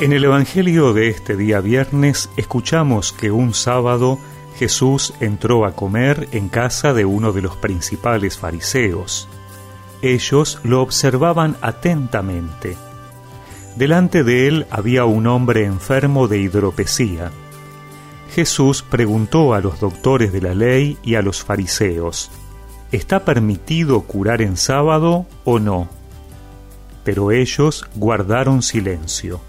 En el Evangelio de este día viernes escuchamos que un sábado Jesús entró a comer en casa de uno de los principales fariseos. Ellos lo observaban atentamente. Delante de él había un hombre enfermo de hidropesía. Jesús preguntó a los doctores de la ley y a los fariseos, ¿está permitido curar en sábado o no? Pero ellos guardaron silencio.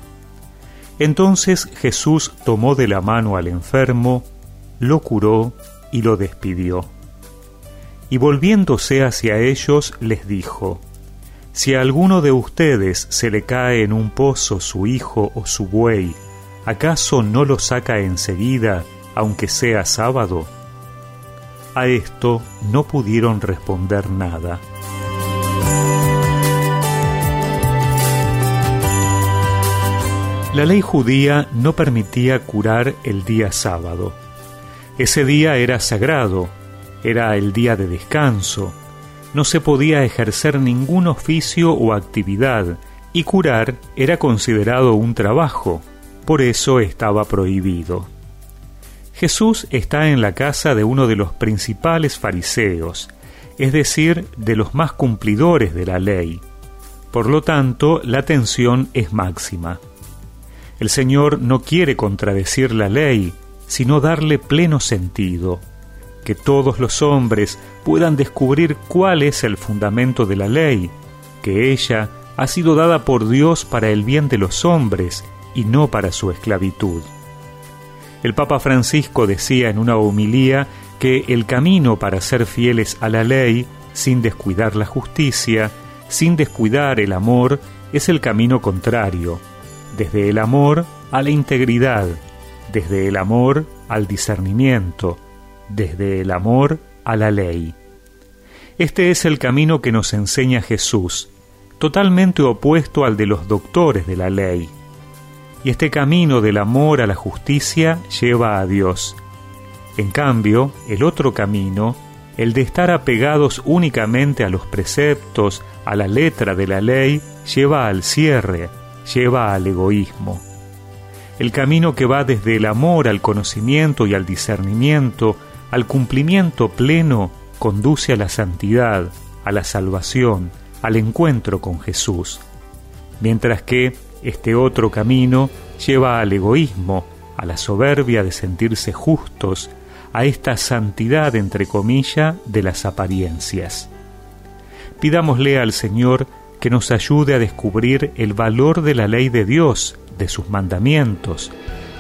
Entonces Jesús tomó de la mano al enfermo, lo curó y lo despidió. Y volviéndose hacia ellos les dijo, Si a alguno de ustedes se le cae en un pozo su hijo o su buey, ¿acaso no lo saca enseguida, aunque sea sábado? A esto no pudieron responder nada. La ley judía no permitía curar el día sábado. Ese día era sagrado, era el día de descanso, no se podía ejercer ningún oficio o actividad, y curar era considerado un trabajo, por eso estaba prohibido. Jesús está en la casa de uno de los principales fariseos, es decir, de los más cumplidores de la ley. Por lo tanto, la tensión es máxima. El Señor no quiere contradecir la ley, sino darle pleno sentido, que todos los hombres puedan descubrir cuál es el fundamento de la ley, que ella ha sido dada por Dios para el bien de los hombres y no para su esclavitud. El Papa Francisco decía en una homilía que el camino para ser fieles a la ley, sin descuidar la justicia, sin descuidar el amor, es el camino contrario, desde el amor a la integridad, desde el amor al discernimiento, desde el amor a la ley. Este es el camino que nos enseña Jesús, totalmente opuesto al de los doctores de la ley. Y este camino del amor a la justicia lleva a Dios. En cambio, el otro camino, el de estar apegados únicamente a los preceptos, a la letra de la ley, lleva al cierre, lleva al egoísmo. El camino que va desde el amor al conocimiento y al discernimiento, al cumplimiento pleno, conduce a la santidad, a la salvación, al encuentro con Jesús, mientras que este otro camino lleva al egoísmo, a la soberbia de sentirse justos, a esta santidad entre comillas de las apariencias. Pidámosle al Señor que nos ayude a descubrir el valor de la ley de Dios, de sus mandamientos,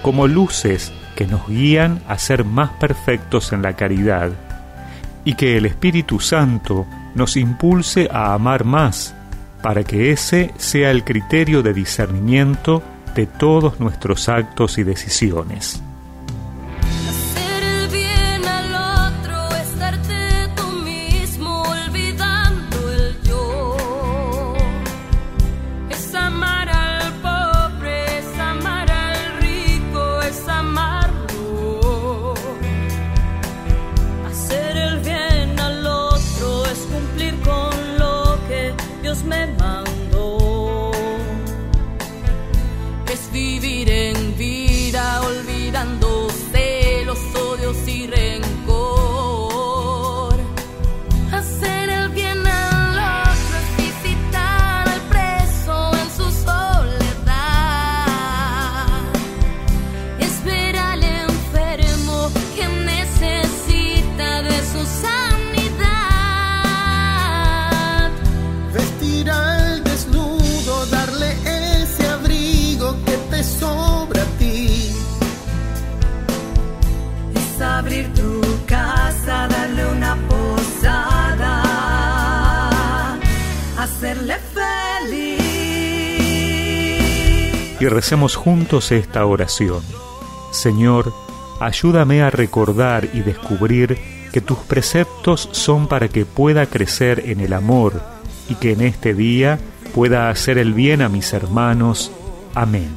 como luces que nos guían a ser más perfectos en la caridad, y que el Espíritu Santo nos impulse a amar más, para que ese sea el criterio de discernimiento de todos nuestros actos y decisiones. Recemos juntos esta oración. Señor, ayúdame a recordar y descubrir que tus preceptos son para que pueda crecer en el amor y que en este día pueda hacer el bien a mis hermanos. Amén.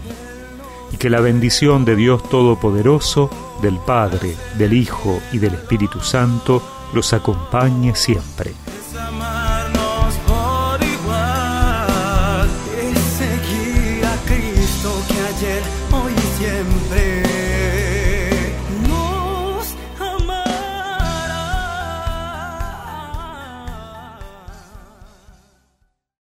Y que la bendición de Dios Todopoderoso, del Padre, del Hijo y del Espíritu Santo los acompañe siempre.